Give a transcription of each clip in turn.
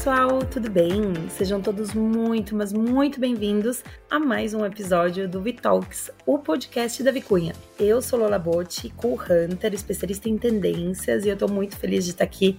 pessoal, tudo bem? Sejam todos muito, mas muito bem-vindos a mais um episódio do Vitalks, o podcast da Vicunha. Eu sou Lola Botti, co-hunter, especialista em tendências, e eu tô muito feliz de estar aqui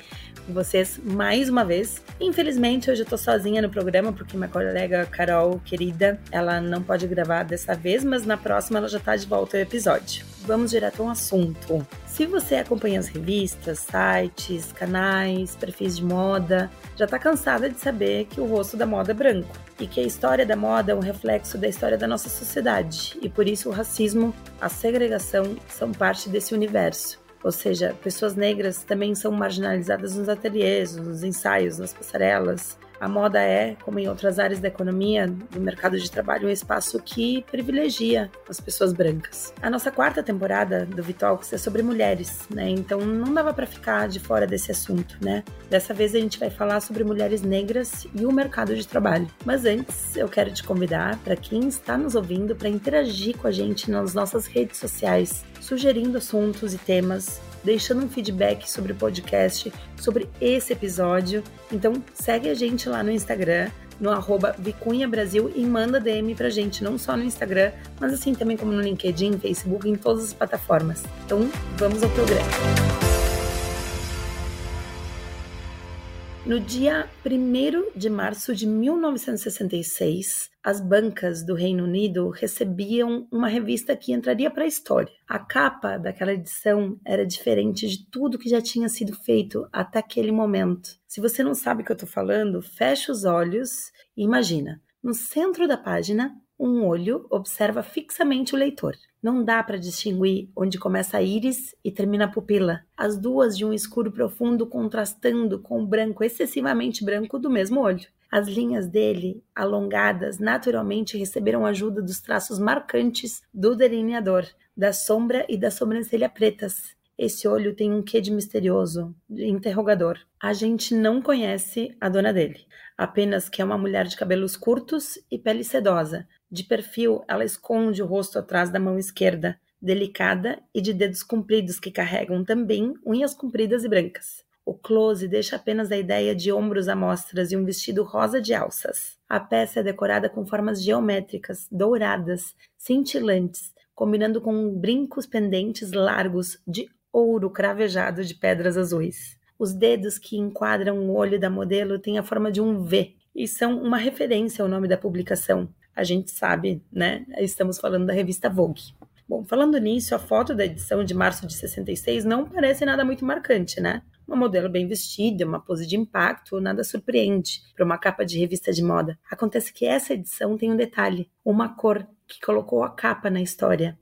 vocês mais uma vez. Infelizmente, hoje eu tô sozinha no programa, porque minha colega Carol, querida, ela não pode gravar dessa vez, mas na próxima ela já tá de volta ao episódio. Vamos direto ao assunto. Se você acompanha as revistas, sites, canais, perfis de moda, já está cansada de saber que o rosto da moda é branco e que a história da moda é um reflexo da história da nossa sociedade e por isso o racismo, a segregação são parte desse universo. Ou seja, pessoas negras também são marginalizadas nos ateliês, nos ensaios, nas passarelas, a moda é, como em outras áreas da economia, do mercado de trabalho, um espaço que privilegia as pessoas brancas. A nossa quarta temporada do Vitalks é sobre mulheres, né? Então não dava para ficar de fora desse assunto, né? Dessa vez a gente vai falar sobre mulheres negras e o mercado de trabalho. Mas antes, eu quero te convidar para quem está nos ouvindo para interagir com a gente nas nossas redes sociais, sugerindo assuntos e temas deixando um feedback sobre o podcast, sobre esse episódio. Então segue a gente lá no Instagram, no arroba Vicunha Brasil e manda DM pra gente, não só no Instagram, mas assim também como no LinkedIn, Facebook, em todas as plataformas. Então vamos ao programa. No dia 1 de março de 1966, as bancas do Reino Unido recebiam uma revista que entraria para a história. A capa daquela edição era diferente de tudo que já tinha sido feito até aquele momento. Se você não sabe o que eu estou falando, feche os olhos e imagina. No centro da página, um olho observa fixamente o leitor. Não dá para distinguir onde começa a íris e termina a pupila, as duas de um escuro profundo contrastando com o branco excessivamente branco do mesmo olho. As linhas dele, alongadas, naturalmente receberam ajuda dos traços marcantes do delineador, da sombra e da sobrancelha pretas. Esse olho tem um quê de misterioso, de interrogador. A gente não conhece a dona dele, apenas que é uma mulher de cabelos curtos e pele sedosa, de perfil, ela esconde o rosto atrás da mão esquerda, delicada e de dedos compridos que carregam também unhas compridas e brancas. O close deixa apenas a ideia de ombros à mostras e um vestido rosa de alças. A peça é decorada com formas geométricas, douradas, cintilantes, combinando com brincos pendentes largos de ouro cravejado de pedras azuis. Os dedos que enquadram o olho da modelo têm a forma de um V e são uma referência ao nome da publicação, a gente sabe, né? Estamos falando da revista Vogue. Bom, falando nisso, a foto da edição de março de 66 não parece nada muito marcante, né? Uma modelo bem vestida, uma pose de impacto, nada surpreende para uma capa de revista de moda. Acontece que essa edição tem um detalhe, uma cor que colocou a capa na história.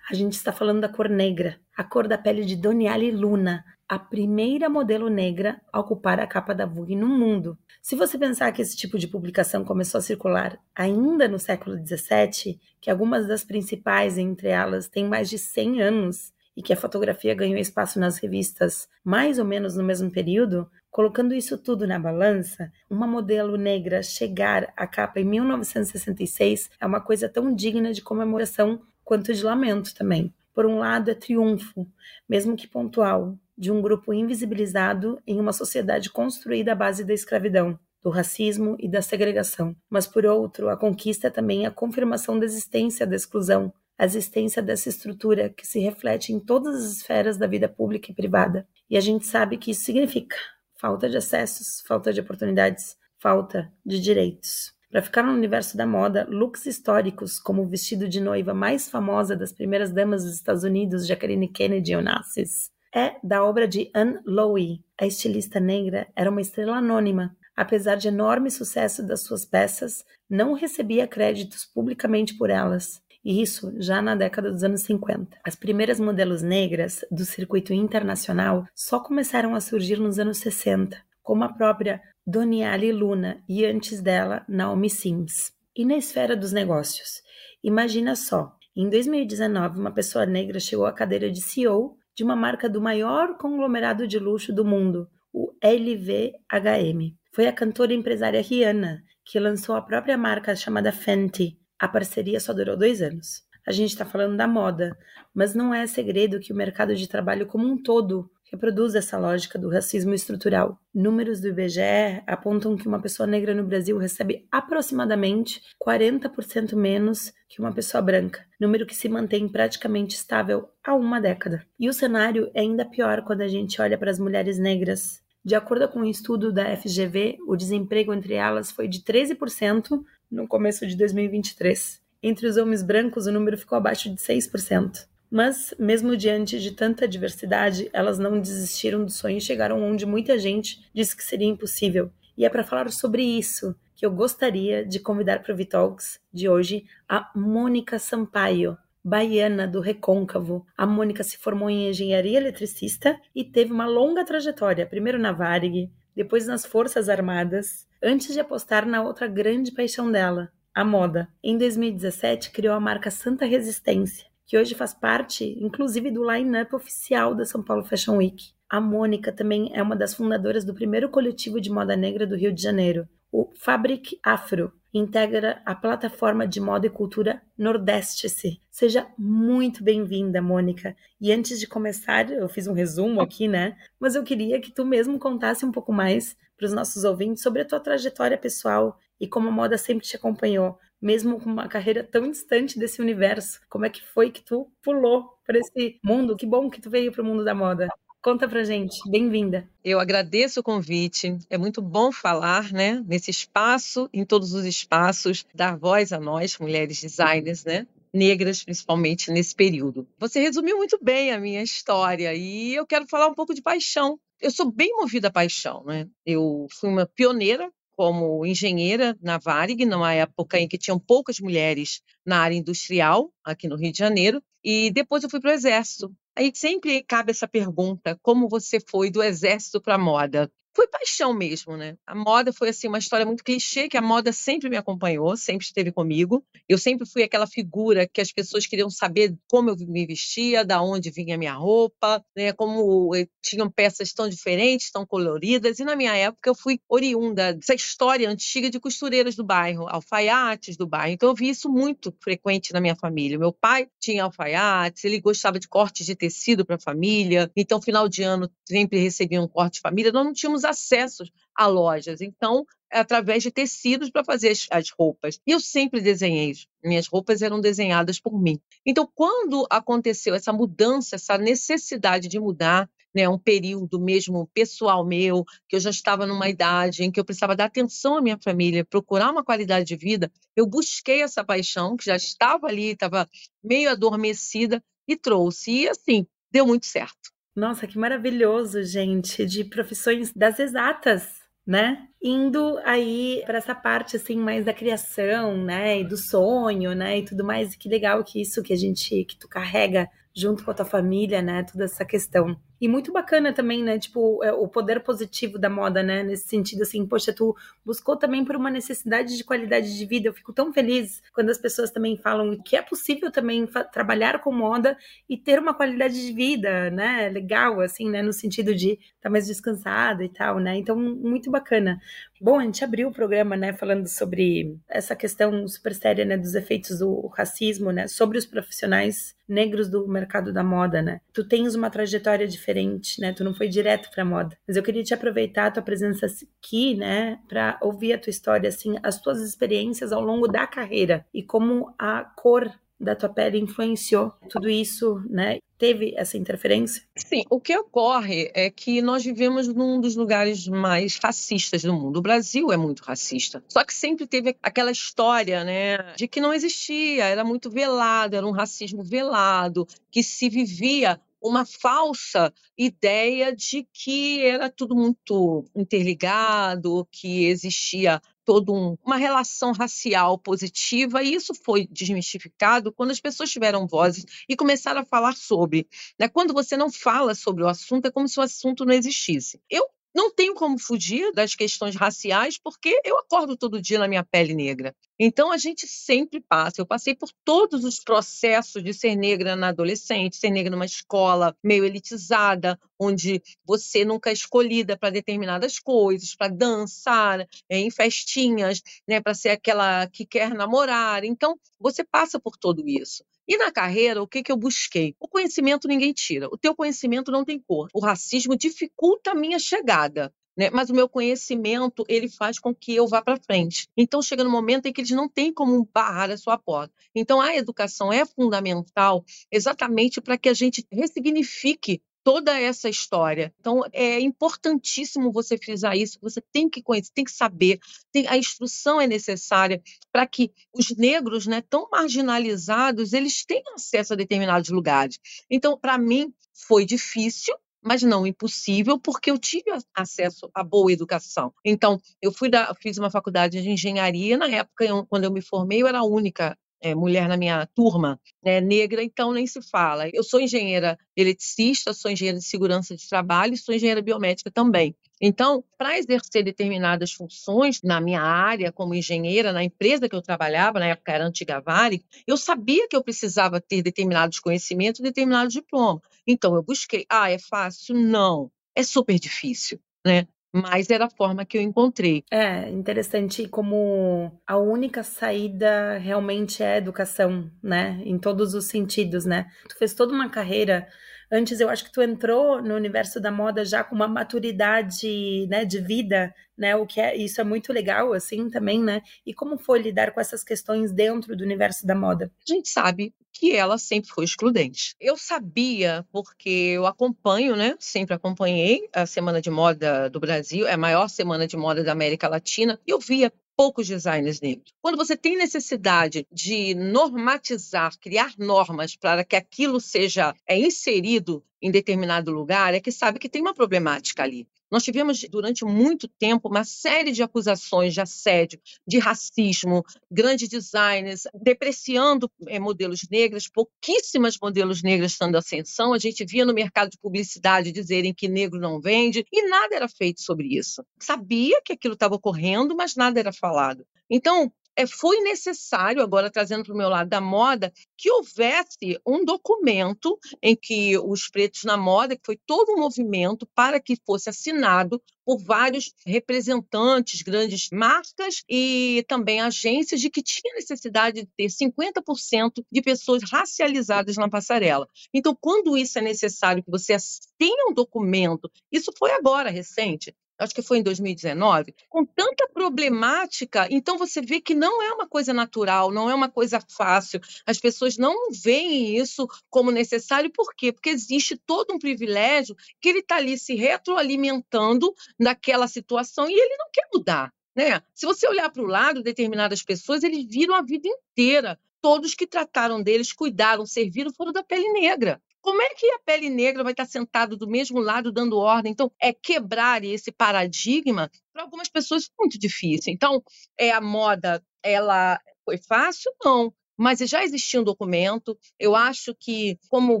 A gente está falando da cor negra, a cor da pele de Doniale Luna, a primeira modelo negra a ocupar a capa da Vogue no mundo. Se você pensar que esse tipo de publicação começou a circular ainda no século XVII, que algumas das principais entre elas têm mais de 100 anos e que a fotografia ganhou espaço nas revistas mais ou menos no mesmo período, colocando isso tudo na balança, uma modelo negra chegar à capa em 1966 é uma coisa tão digna de comemoração quanto de lamento também. Por um lado, é triunfo, mesmo que pontual, de um grupo invisibilizado em uma sociedade construída à base da escravidão, do racismo e da segregação. Mas, por outro, a conquista é também a confirmação da existência da exclusão, a existência dessa estrutura que se reflete em todas as esferas da vida pública e privada. E a gente sabe que isso significa falta de acessos, falta de oportunidades, falta de direitos. Para ficar no universo da moda, looks históricos, como o vestido de noiva mais famosa das primeiras damas dos Estados Unidos, Jacqueline Kennedy Onassis, é da obra de Anne Lowe. A estilista negra era uma estrela anônima. Apesar de enorme sucesso das suas peças, não recebia créditos publicamente por elas. E isso já na década dos anos 50. As primeiras modelos negras do circuito internacional só começaram a surgir nos anos 60, como a própria Doniale Luna e antes dela Naomi Sims. E na esfera dos negócios? Imagina só, em 2019 uma pessoa negra chegou à cadeira de CEO de uma marca do maior conglomerado de luxo do mundo, o LVHM. Foi a cantora e empresária Rihanna que lançou a própria marca chamada Fenty. A parceria só durou dois anos. A gente está falando da moda, mas não é segredo que o mercado de trabalho como um todo reproduz essa lógica do racismo estrutural. Números do IBGE apontam que uma pessoa negra no Brasil recebe aproximadamente 40% menos que uma pessoa branca, número que se mantém praticamente estável há uma década. E o cenário é ainda pior quando a gente olha para as mulheres negras. De acordo com um estudo da FGV, o desemprego entre elas foi de 13% no começo de 2023. Entre os homens brancos, o número ficou abaixo de 6%. Mas, mesmo diante de tanta diversidade, elas não desistiram do sonho e chegaram onde muita gente disse que seria impossível. E é para falar sobre isso que eu gostaria de convidar para o Vitalks de hoje a Mônica Sampaio, baiana do Recôncavo. A Mônica se formou em engenharia eletricista e teve uma longa trajetória, primeiro na Varig, depois nas Forças Armadas, antes de apostar na outra grande paixão dela, a moda. Em 2017, criou a marca Santa Resistência, que hoje faz parte, inclusive, do line-up oficial da São Paulo Fashion Week. A Mônica também é uma das fundadoras do primeiro coletivo de moda negra do Rio de Janeiro, o Fabric Afro, integra a plataforma de moda e cultura Nordeste-se. Seja muito bem-vinda, Mônica. E antes de começar, eu fiz um resumo aqui, né? Mas eu queria que tu mesmo contasse um pouco mais para os nossos ouvintes sobre a tua trajetória pessoal e como a moda sempre te acompanhou mesmo com uma carreira tão distante desse universo. Como é que foi que tu pulou para esse mundo? Que bom que tu veio para o mundo da moda. Conta pra gente, bem-vinda. Eu agradeço o convite. É muito bom falar, né, nesse espaço, em todos os espaços, dar voz a nós, mulheres designers, né? Negras, principalmente nesse período. Você resumiu muito bem a minha história e eu quero falar um pouco de paixão. Eu sou bem movida a paixão, né? Eu fui uma pioneira como engenheira na Varig, numa época em que tinham poucas mulheres na área industrial, aqui no Rio de Janeiro, e depois eu fui para o Exército. Aí sempre cabe essa pergunta: como você foi do Exército para a moda? Foi paixão mesmo, né? A moda foi assim uma história muito clichê que a moda sempre me acompanhou, sempre esteve comigo. Eu sempre fui aquela figura que as pessoas queriam saber como eu me vestia, da onde vinha a minha roupa, né? Como eh, tinham peças tão diferentes, tão coloridas. E na minha época eu fui oriunda dessa história antiga de costureiras do bairro, alfaiates do bairro. Então eu vi isso muito frequente na minha família. Meu pai tinha alfaiates, ele gostava de cortes de tecido para a família. Então final de ano sempre recebia um corte de família. Nós não tínhamos acessos a lojas. Então, é através de tecidos para fazer as, as, roupas. E eu sempre desenhei. Minhas roupas eram desenhadas por mim. Então, quando aconteceu essa mudança, essa necessidade de mudar, né, um período mesmo pessoal meu, que eu já estava numa idade em que eu precisava dar atenção à minha família, procurar uma qualidade de vida, eu busquei essa paixão que já estava ali, estava meio adormecida e trouxe. E assim, deu muito certo. Nossa, que maravilhoso, gente, de profissões das exatas, né? Indo aí para essa parte assim mais da criação, né, e do sonho, né, e tudo mais. Que legal que isso que a gente que tu carrega junto com a tua família, né, toda essa questão. E muito bacana também, né? Tipo, é, o poder positivo da moda, né? Nesse sentido, assim, poxa, tu buscou também por uma necessidade de qualidade de vida. Eu fico tão feliz quando as pessoas também falam que é possível também trabalhar com moda e ter uma qualidade de vida, né? Legal, assim, né? No sentido de estar tá mais descansado e tal, né? Então, muito bacana. Bom, a gente abriu o programa, né, falando sobre essa questão super séria, né, dos efeitos do racismo, né, sobre os profissionais negros do mercado da moda, né? Tu tens uma trajetória diferente, né? Tu não foi direto para moda. Mas eu queria te aproveitar a tua presença aqui, né, para ouvir a tua história assim, as tuas experiências ao longo da carreira e como a cor da tua pele influenciou tudo isso, né? Teve essa interferência? Sim, o que ocorre é que nós vivemos num dos lugares mais racistas do mundo. O Brasil é muito racista. Só que sempre teve aquela história, né, de que não existia, era muito velado, era um racismo velado, que se vivia uma falsa ideia de que era tudo muito interligado, que existia toda um, uma relação racial positiva, e isso foi desmistificado quando as pessoas tiveram vozes e começaram a falar sobre. Né? Quando você não fala sobre o assunto, é como se o assunto não existisse. Eu não tenho como fugir das questões raciais, porque eu acordo todo dia na minha pele negra. Então a gente sempre passa. Eu passei por todos os processos de ser negra na adolescente, ser negra numa escola meio elitizada, onde você nunca é escolhida para determinadas coisas, para dançar, é, em festinhas, né, para ser aquela que quer namorar. Então você passa por tudo isso. E na carreira, o que, que eu busquei? O conhecimento ninguém tira. O teu conhecimento não tem cor. O racismo dificulta a minha chegada. Né? Mas o meu conhecimento ele faz com que eu vá para frente. Então chega no momento em que eles não têm como barrar a sua porta. Então a educação é fundamental exatamente para que a gente ressignifique toda essa história. Então, é importantíssimo você frisar isso, você tem que conhecer, tem que saber, tem, a instrução é necessária para que os negros, né, tão marginalizados, eles tenham acesso a determinados lugares. Então, para mim, foi difícil, mas não impossível, porque eu tive acesso a boa educação. Então, eu fui da, fiz uma faculdade de engenharia, na época, eu, quando eu me formei, eu era a única é, mulher na minha turma, né, negra, então nem se fala. Eu sou engenheira eletricista, sou engenheira de segurança de trabalho e sou engenheira biomédica também. Então, para exercer determinadas funções na minha área como engenheira, na empresa que eu trabalhava, na época era Antigavari, eu sabia que eu precisava ter determinados conhecimentos, determinados diplomas. Então, eu busquei. Ah, é fácil? Não. É super difícil. Né? Mas era a forma que eu encontrei. É interessante como a única saída realmente é educação, né? Em todos os sentidos, né? Tu fez toda uma carreira. Antes eu acho que tu entrou no universo da moda já com uma maturidade, né, de vida, né? O que é isso é muito legal assim também, né? E como foi lidar com essas questões dentro do universo da moda? A gente sabe que ela sempre foi excludente. Eu sabia, porque eu acompanho, né? Sempre acompanhei a Semana de Moda do Brasil, é a maior semana de moda da América Latina, e eu via poucos designers negros. Quando você tem necessidade de normatizar, criar normas para que aquilo seja é, inserido em determinado lugar, é que sabe que tem uma problemática ali. Nós tivemos durante muito tempo uma série de acusações de assédio, de racismo, grandes designers depreciando é, modelos negros, pouquíssimas modelos negras estando ascensão. A gente via no mercado de publicidade dizerem que negro não vende e nada era feito sobre isso. Sabia que aquilo estava ocorrendo, mas nada era falado. Então, é, foi necessário, agora trazendo para o meu lado da moda, que houvesse um documento em que os pretos na moda, que foi todo um movimento para que fosse assinado por vários representantes, grandes marcas e também agências de que tinha necessidade de ter 50% de pessoas racializadas na passarela. Então, quando isso é necessário que você tenha um documento, isso foi agora recente, acho que foi em 2019, com tanta problemática, então você vê que não é uma coisa natural, não é uma coisa fácil. As pessoas não veem isso como necessário, por quê? Porque existe todo um privilégio que ele está ali se retroalimentando naquela situação e ele não quer mudar. Né? Se você olhar para o lado, determinadas pessoas, eles viram a vida inteira. Todos que trataram deles, cuidaram, serviram, foram da pele negra. Como é que a pele negra vai estar sentado do mesmo lado dando ordem? Então, é quebrar esse paradigma para algumas pessoas muito difícil. Então, é a moda, ela foi fácil? Não. Mas já existia um documento. Eu acho que, como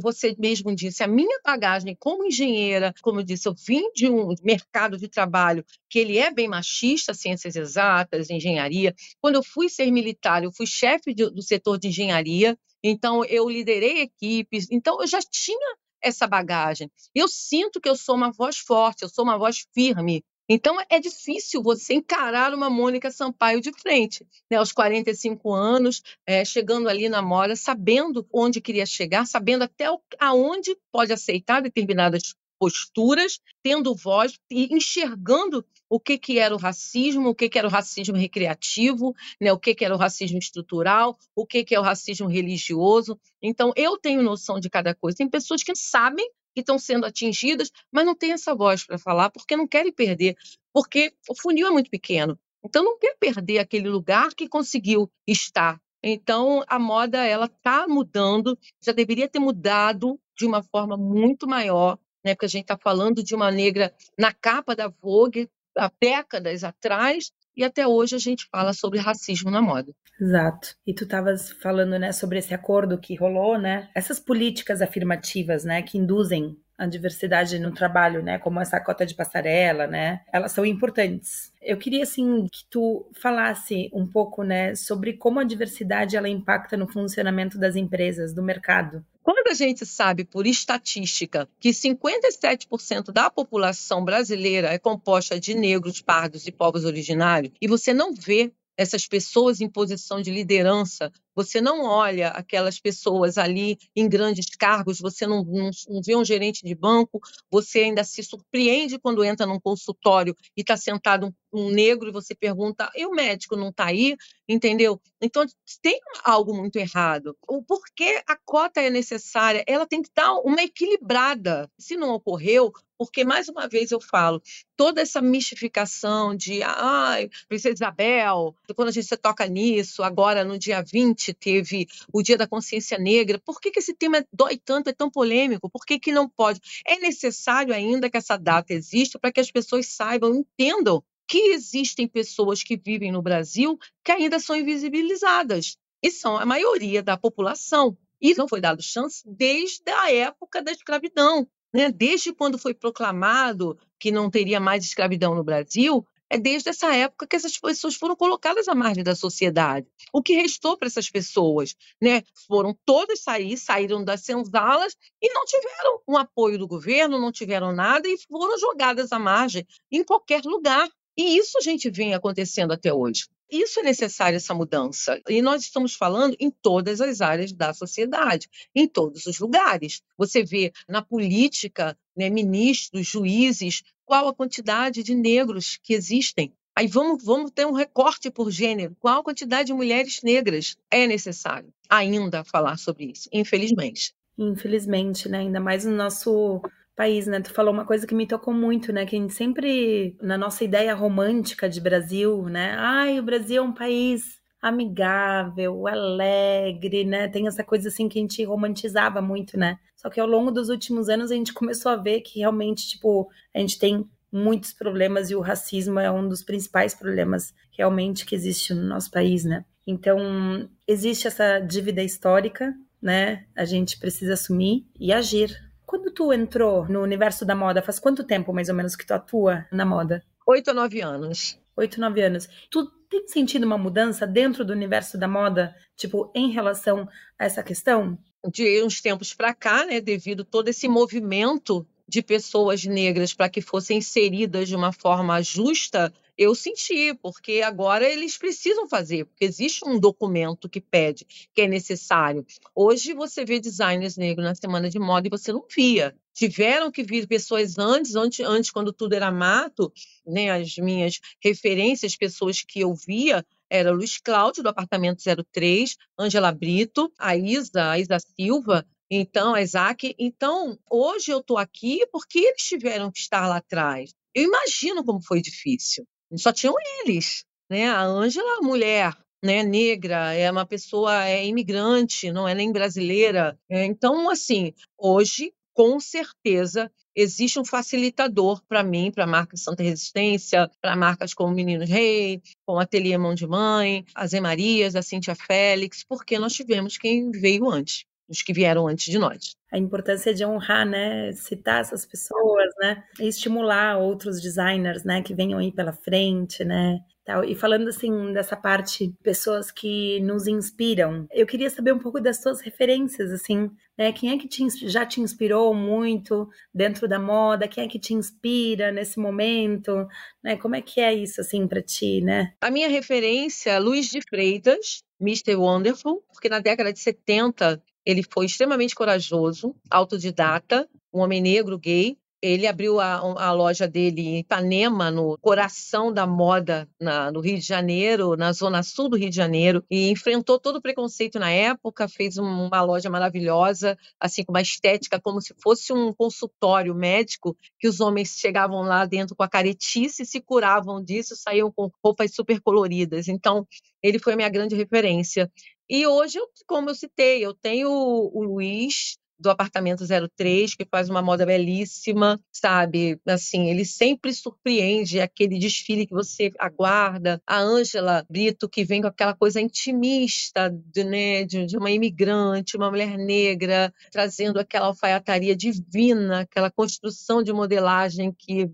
você mesmo disse, a minha bagagem como engenheira, como eu disse, eu vim de um mercado de trabalho que ele é bem machista, ciências exatas, engenharia. Quando eu fui ser militar, eu fui chefe do setor de engenharia. Então, eu liderei equipes, então eu já tinha essa bagagem. Eu sinto que eu sou uma voz forte, eu sou uma voz firme. Então, é difícil você encarar uma Mônica Sampaio de frente, né? aos 45 anos, é, chegando ali na mora, sabendo onde queria chegar, sabendo até aonde pode aceitar determinadas posturas, tendo voz e enxergando o que, que era o racismo, o que, que era o racismo recreativo, né, o que, que era o racismo estrutural, o que, que é o racismo religioso. Então, eu tenho noção de cada coisa. Tem pessoas que sabem que estão sendo atingidas, mas não têm essa voz para falar porque não querem perder, porque o funil é muito pequeno. Então, não quer perder aquele lugar que conseguiu estar. Então, a moda ela está mudando, já deveria ter mudado de uma forma muito maior né? Porque a gente está falando de uma negra na capa da Vogue há décadas atrás, e até hoje a gente fala sobre racismo na moda. Exato. E tu estavas falando, né, sobre esse acordo que rolou, né? Essas políticas afirmativas, né, que induzem a diversidade no trabalho, né, como essa cota de passarela, né? Elas são importantes. Eu queria assim que tu falasse um pouco, né, sobre como a diversidade ela impacta no funcionamento das empresas, do mercado. Quando a gente sabe por estatística que 57% da população brasileira é composta de negros, pardos e povos originários, e você não vê essas pessoas em posição de liderança você não olha aquelas pessoas ali em grandes cargos, você não, não, não vê um gerente de banco, você ainda se surpreende quando entra num consultório e está sentado um, um, negro e você pergunta, e o médico não está aí? Entendeu? Então, tem algo muito errado. O porquê a cota é necessária? Ela tem que dar uma equilibrada. Se não ocorreu, porque, mais uma vez, eu falo, toda essa mistificação de, ai, Princesa Isabel, quando a gente toca nisso, agora no dia 20 teve o Dia da Consciência Negra, por que, que esse tema dói tanto, é tão polêmico? Por que, que não pode? É necessário ainda que essa data exista para que as pessoas saibam, entendam que existem pessoas que vivem no Brasil que ainda são invisibilizadas, e são a maioria da população. E não foi dado chance desde a época da escravidão. Né? Desde quando foi proclamado que não teria mais escravidão no Brasil, é desde essa época que essas pessoas foram colocadas à margem da sociedade. O que restou para essas pessoas? Né? Foram todas sair, saíram das senzalas e não tiveram um apoio do governo, não tiveram nada e foram jogadas à margem em qualquer lugar. E isso a gente vem acontecendo até hoje isso é necessário, essa mudança. E nós estamos falando em todas as áreas da sociedade, em todos os lugares. Você vê na política, né, ministros, juízes, qual a quantidade de negros que existem. Aí vamos, vamos ter um recorte por gênero. Qual a quantidade de mulheres negras é necessário ainda falar sobre isso, infelizmente. Infelizmente, né? Ainda mais no nosso país, né? Tu falou uma coisa que me tocou muito, né? Que a gente sempre, na nossa ideia romântica de Brasil, né? Ai, o Brasil é um país amigável, alegre, né? Tem essa coisa assim que a gente romantizava muito, né? Só que ao longo dos últimos anos a gente começou a ver que realmente, tipo, a gente tem muitos problemas e o racismo é um dos principais problemas realmente que existe no nosso país, né? Então, existe essa dívida histórica, né? A gente precisa assumir e agir, quando tu entrou no universo da moda, faz quanto tempo mais ou menos que tu atua na moda? Oito a nove anos. Oito, nove anos. Tu tem sentido uma mudança dentro do universo da moda, tipo, em relação a essa questão? De uns tempos para cá, né, devido todo esse movimento de pessoas negras para que fossem inseridas de uma forma justa eu senti, porque agora eles precisam fazer, porque existe um documento que pede, que é necessário. Hoje você vê designers negros na semana de moda e você não via. Tiveram que vir pessoas antes, antes, antes quando tudo era mato, né? As minhas referências, pessoas que eu via, era Luiz Cláudio, do apartamento 03, Angela Brito, a Isa, a Isa Silva, então, Isaac. Então, hoje eu estou aqui porque eles tiveram que estar lá atrás. Eu imagino como foi difícil. Só tinham eles, né? A Ângela, mulher, né, negra, é uma pessoa é imigrante, não é nem brasileira. É, então, assim, hoje, com certeza, existe um facilitador para mim, para a marca Santa Resistência, para marcas como Meninos Rei, como Ateliê Mão de Mãe, a Zé Marias, a Cíntia Félix, porque nós tivemos quem veio antes os que vieram antes de nós. A importância de honrar, né, citar essas pessoas, né, e estimular outros designers, né, que venham aí pela frente, né, tal. E falando assim dessa parte, pessoas que nos inspiram, eu queria saber um pouco das suas referências, assim, né, quem é que te, já te inspirou muito dentro da moda? Quem é que te inspira nesse momento? Né, como é que é isso assim para ti, né? A minha referência, Luiz de Freitas, Mr. Wonderful, porque na década de 70 ele foi extremamente corajoso, autodidata, um homem negro, gay. Ele abriu a, a loja dele em Ipanema, no coração da moda na, no Rio de Janeiro, na zona sul do Rio de Janeiro, e enfrentou todo o preconceito na época, fez uma loja maravilhosa, assim, com uma estética como se fosse um consultório médico, que os homens chegavam lá dentro com a caretice, se curavam disso, saíam com roupas super coloridas. Então, ele foi a minha grande referência. E hoje, como eu citei, eu tenho o Luiz do apartamento 03, que faz uma moda belíssima, sabe? Assim, ele sempre surpreende aquele desfile que você aguarda. A Ângela Brito, que vem com aquela coisa intimista de, né, de, uma imigrante, uma mulher negra, trazendo aquela alfaiataria divina, aquela construção de modelagem que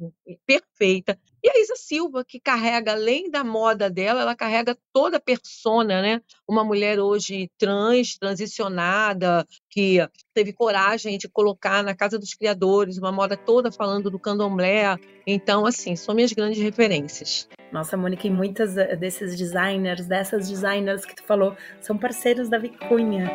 perfeita. E a Isa Silva, que carrega, além da moda dela, ela carrega toda a persona, né? Uma mulher hoje trans, transicionada, que teve coragem de colocar na Casa dos Criadores uma moda toda falando do candomblé. Então, assim, são minhas grandes referências. Nossa, Mônica, e muitas eh, desses designers, dessas designers que tu falou, são parceiros da Vicunha.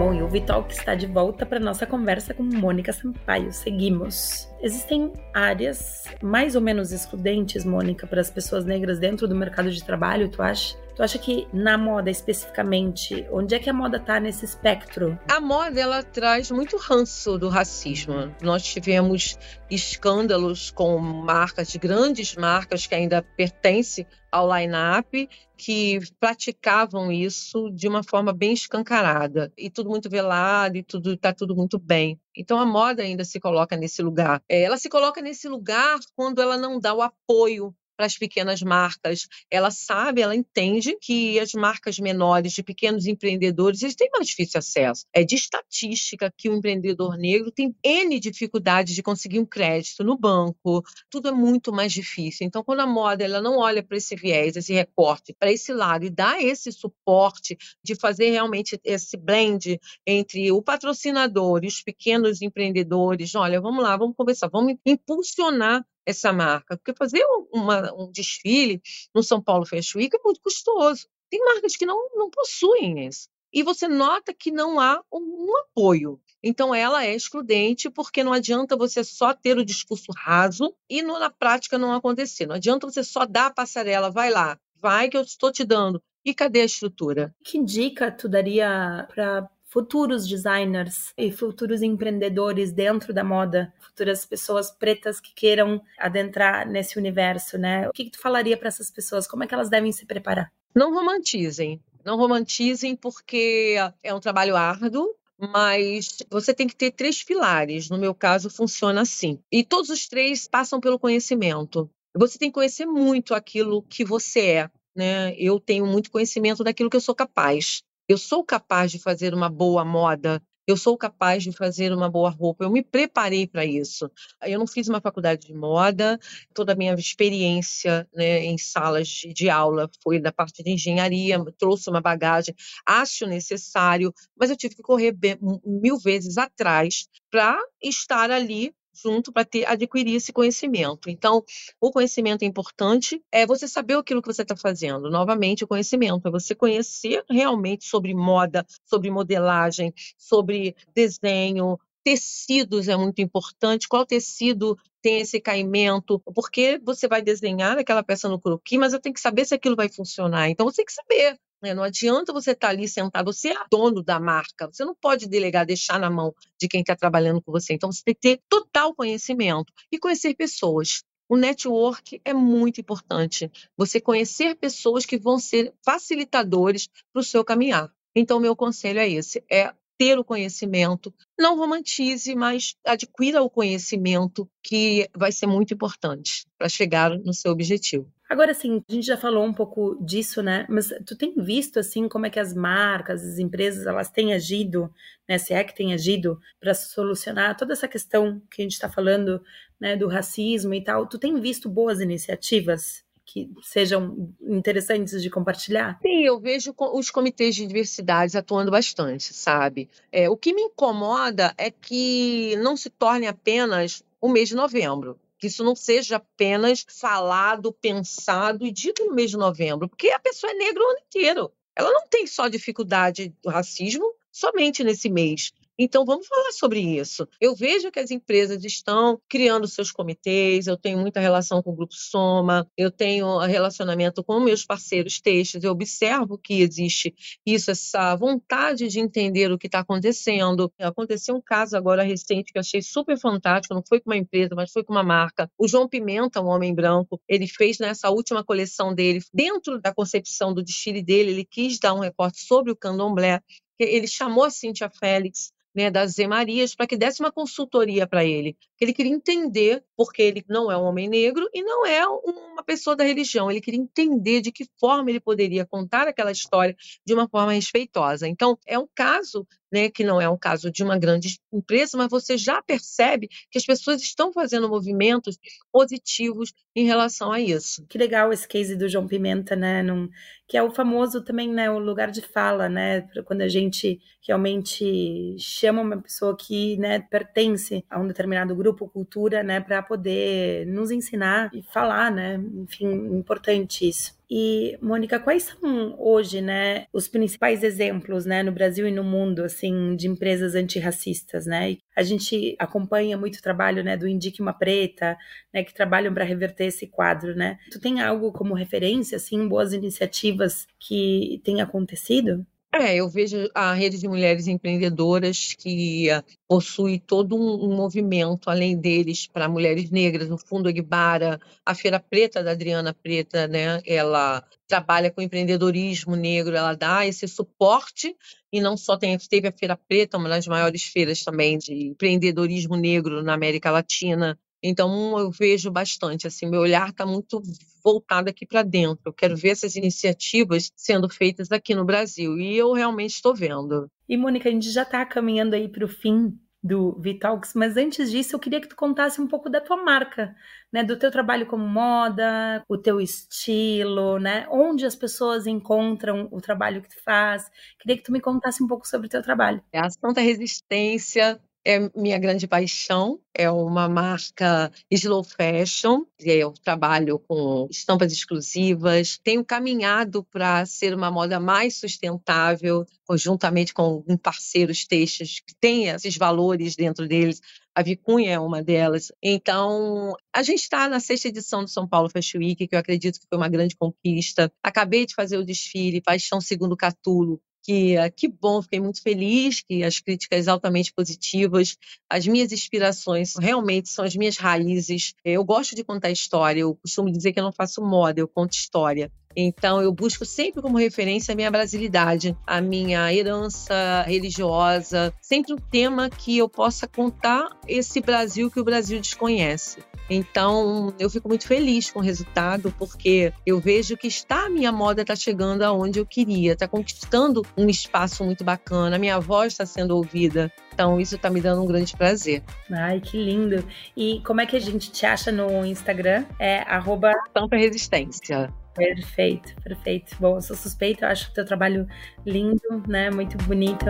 Bom, e o Vitalk está de volta para nossa conversa com Mônica Sampaio. Seguimos. Existem áreas mais ou menos excludentes, Mônica, para as pessoas negras dentro do mercado de trabalho, tu acha? Tu acha que na moda especificamente, onde é que a moda tá nesse espectro? A moda ela traz muito ranço do racismo. Nós tivemos escândalos com marcas, grandes marcas que ainda pertencem ao line-up, que praticavam isso de uma forma bem escancarada e tudo muito velado e tudo tá tudo muito bem. Então a moda ainda se coloca nesse lugar. É, ela se coloca nesse lugar quando ela não dá o apoio para as pequenas marcas. Ela sabe, ela entende que as marcas menores de pequenos empreendedores eles têm mais difícil acesso. É de estatística que o empreendedor negro tem N dificuldades de conseguir um crédito no banco, tudo é muito mais difícil. Então, quando a moda ela não olha para esse viés, esse recorte, para esse lado e dá esse suporte de fazer realmente esse blend entre o patrocinador e os pequenos empreendedores, olha, vamos lá, vamos conversar, vamos impulsionar essa marca. Porque fazer uma, um desfile no São Paulo Fashion Week é muito custoso. Tem marcas que não, não possuem isso. E você nota que não há um, apoio. Então, ela é excludente porque não adianta você só ter o discurso raso e no, na prática não acontecer. Não adianta você só dar a passarela, vai lá, vai que eu estou te dando. E cadê a estrutura? Que dica tu daria para futuros designers e futuros empreendedores dentro da moda, futuras pessoas pretas que queiram adentrar nesse universo, né? O que, que tu falaria para essas pessoas? Como é que elas devem se preparar? Não romantizem. Não romantizem porque é um trabalho árduo, mas você tem que ter três pilares. No meu caso, funciona assim. E todos os três passam pelo conhecimento. Você tem que conhecer muito aquilo que você é. Né? Eu tenho muito conhecimento daquilo que eu sou capaz. Eu sou capaz de fazer uma boa moda, eu sou capaz de fazer uma boa roupa. Eu me preparei para isso. Eu não fiz uma faculdade de moda, toda a minha experiência né, em salas de, de, aula foi da parte de engenharia, trouxe uma bagagem, acho necessário, mas eu tive que correr bem, mil vezes atrás para estar ali junto para adquirir esse conhecimento. Então, o conhecimento é importante, é você saber aquilo que você está fazendo. Novamente, o conhecimento é você conhecer realmente sobre moda, sobre modelagem, sobre desenho, tecidos é muito importante, qual tecido tem esse caimento, porque você vai desenhar aquela peça no croquis, mas eu tenho que saber se aquilo vai funcionar. Então você tem que saber né? Não adianta você estar tá ali sentado, você é dono da marca, você não pode delegar, deixar na mão de quem está trabalhando com você. Então, você tem que ter total conhecimento e conhecer pessoas. O network é muito importante. Você conhecer pessoas que vão ser facilitadores para o seu caminhar. Então, meu conselho é esse: é ter o conhecimento. Não romantize, mas adquira o conhecimento, que vai ser muito importante para chegar no seu objetivo. Agora, assim, a gente já falou um pouco disso, né? Mas tu tem visto, assim, como é que as marcas, as empresas, elas têm agido, né? Se é que têm agido para solucionar toda essa questão que a gente está falando, né? Do racismo e tal. Tu tem visto boas iniciativas? Que sejam interessantes de compartilhar? Sim, eu vejo os comitês de diversidade atuando bastante, sabe? É, o que me incomoda é que não se torne apenas o mês de novembro que isso não seja apenas falado, pensado e dito no mês de novembro, porque a pessoa é negra o ano inteiro. Ela não tem só dificuldade do racismo somente nesse mês. Então, vamos falar sobre isso. Eu vejo que as empresas estão criando seus comitês, eu tenho muita relação com o Grupo Soma, eu tenho relacionamento com meus parceiros textos, eu observo que existe isso, essa vontade de entender o que está acontecendo. Aconteceu um caso agora recente que eu achei super fantástico, não foi com uma empresa, mas foi com uma marca. O João Pimenta, um homem branco, ele fez nessa última coleção dele, dentro da concepção do desfile dele, ele quis dar um recorte sobre o candomblé, ele chamou a Cíntia Félix né, das Zé Marias para que desse uma consultoria para ele. Ele queria entender, porque ele não é um homem negro e não é uma pessoa da religião. Ele queria entender de que forma ele poderia contar aquela história de uma forma respeitosa. Então, é um caso né, que não é um caso de uma grande empresa, mas você já percebe que as pessoas estão fazendo movimentos positivos em relação a isso. Que legal esse case do João Pimenta, né, num, que é o famoso também, né, o lugar de fala, né, quando a gente realmente chama uma pessoa que, né, pertence a um determinado grupo, cultura, né, para poder nos ensinar e falar, né, enfim, importante isso. E, Mônica, quais são hoje, né, os principais exemplos, né, no Brasil e no mundo, assim, de empresas antirracistas, né? A gente acompanha muito o trabalho, né, do Indique uma Preta, né, que trabalham para reverter esse quadro, né? Tu tem algo como referência, assim, boas iniciativas que têm acontecido? É, eu vejo a rede de mulheres empreendedoras que uh, possui todo um, um, movimento, além deles, para mulheres negras, o Fundo Aguibara, a Feira Preta da Adriana Preta, né? Ela trabalha com empreendedorismo negro, ela dá esse suporte e não só tem, teve a Feira Preta, uma das maiores feiras também de empreendedorismo negro na América Latina, então, eu vejo bastante, assim, meu olhar está muito voltado aqui para dentro. Eu quero ver essas iniciativas sendo feitas aqui no Brasil e eu realmente estou vendo. E, Mônica, a gente já está caminhando aí para o fim do Vitalks, mas antes disso eu queria que tu contasse um pouco da tua marca, né, do teu trabalho como moda, o teu estilo, né, onde as pessoas encontram o trabalho que tu faz. Queria que tu me contasse um pouco sobre o teu trabalho. É a Santa Resistência é minha grande paixão. É uma marca slow fashion. Eu trabalho com estampas exclusivas. Tenho caminhado para ser uma moda mais sustentável, conjuntamente com parceiros textos que têm esses valores dentro deles. A Vicunha é uma delas. Então, a gente está na sexta edição do São Paulo Fashion Week, que eu acredito que foi uma grande conquista. Acabei de fazer o desfile Paixão Segundo Catulo, que ah, que bom, fiquei muito feliz que as críticas altamente positivas, as minhas inspirações realmente são as minhas raízes. Eu gosto de contar história, eu costumo dizer que eu não faço moda, eu conto história. Então, eu busco sempre como referência a minha brasilidade, a minha herança religiosa, sempre um tema que eu possa contar esse Brasil que o Brasil desconhece. Então, eu fico muito feliz com o resultado, porque eu vejo que está a minha moda está chegando aonde eu queria, está conquistando um espaço muito bacana, a minha voz está sendo ouvida. Então, isso está me dando um grande prazer. Ai, que lindo. E como é que a gente te acha no Instagram? É arroba... Tampa Resistência. Perfeito, perfeito. Bom, eu sou suspeita, eu acho o teu trabalho lindo, né? Muito bonito.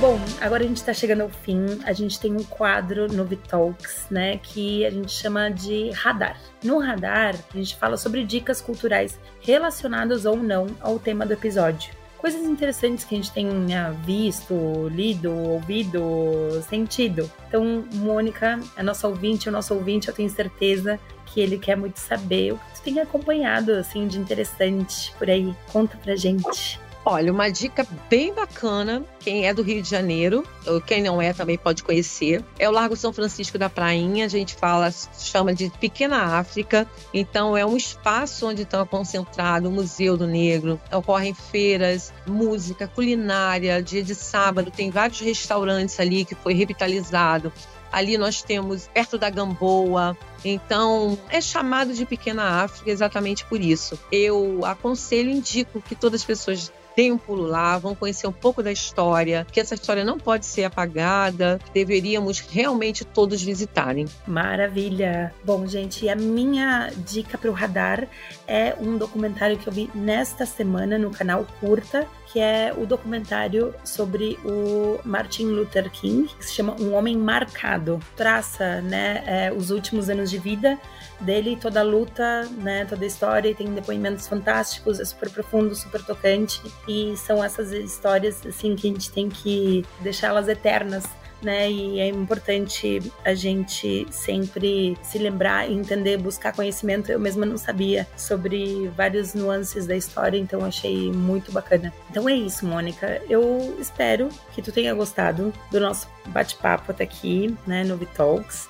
Bom, agora a gente está chegando ao fim. A gente tem um quadro no Vitalks, né, que a gente chama de radar. No radar, a gente fala sobre dicas culturais relacionadas ou não ao tema do episódio coisas interessantes que a gente tenha visto, lido, ouvido, sentido. Então, Mônica, a nossa ouvinte, o nosso ouvinte, eu tenho certeza que ele quer muito saber o que tu tem acompanhado assim de interessante por aí. Conta pra gente. Olha, uma dica bem bacana, quem é do Rio de Janeiro, ou quem não é também pode conhecer, é o Largo São Francisco da Prainha, a gente fala, chama de Pequena África, então é um espaço onde está concentrado o Museu do Negro, ocorrem feiras, música, culinária, dia de sábado, tem vários restaurantes ali que foi revitalizado, Ali nós temos perto da Gamboa, então é chamado de Pequena África exatamente por isso. Eu aconselho, indico que todas as pessoas deem um pulo lá, vão conhecer um pouco da história, que essa história não pode ser apagada, deveríamos realmente todos visitarem. Maravilha! Bom, gente, a minha dica para o radar é um documentário que eu vi nesta semana no canal Curta, que é o documentário sobre o Martin Luther King, que se chama Um Homem Marcado. Traça né, é, os últimos anos de vida dele, toda a luta, né, toda a história, e tem depoimentos fantásticos, é super profundo, super tocante, e são essas histórias assim que a gente tem que deixá-las eternas né? E é importante a gente sempre se lembrar entender, buscar conhecimento. Eu mesma não sabia sobre várias nuances da história, então achei muito bacana. Então é isso, Mônica. Eu espero que tu tenha gostado do nosso bate-papo até aqui, né, no Vitalks.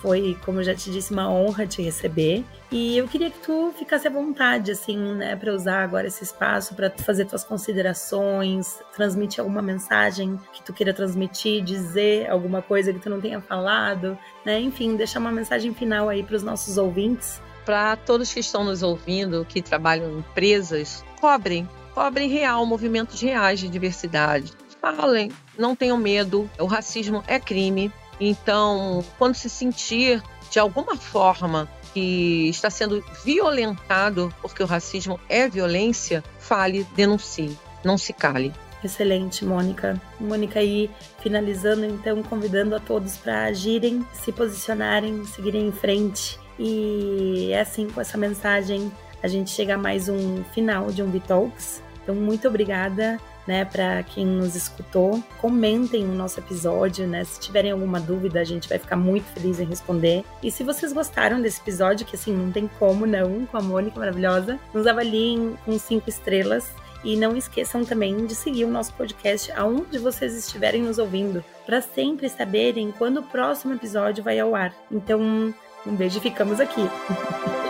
Foi, como eu já te disse, uma honra te receber. E eu queria que tu ficasse à vontade, assim, né, para usar agora esse espaço para fazer tuas considerações, transmitir alguma mensagem que tu queira transmitir, dizer alguma coisa que tu não tenha falado, né? Enfim, deixar uma mensagem final aí para os nossos ouvintes para todos que estão nos ouvindo, que trabalham em empresas, cobrem, cobrem real, movimentos reais de diversidade. Falem, não tenham medo, o racismo é crime. Então, quando se sentir de alguma forma que está sendo violentado, porque o racismo é violência, fale, denuncie, não se cale. Excelente, Mônica. Mônica aí finalizando, então, convidando a todos para agirem, se posicionarem, seguirem em frente. E é assim, com essa mensagem, a gente chega a mais um final de um Talks. Então, muito obrigada né, para quem nos escutou. Comentem o nosso episódio, né? Se tiverem alguma dúvida, a gente vai ficar muito feliz em responder. E se vocês gostaram desse episódio, que assim, não tem como não, com a Mônica maravilhosa, nos avaliem com cinco estrelas. E não esqueçam também de seguir o nosso podcast aonde vocês estiverem nos ouvindo, para sempre saberem quando o próximo episódio vai ao ar. Então, um beijo e ficamos aqui.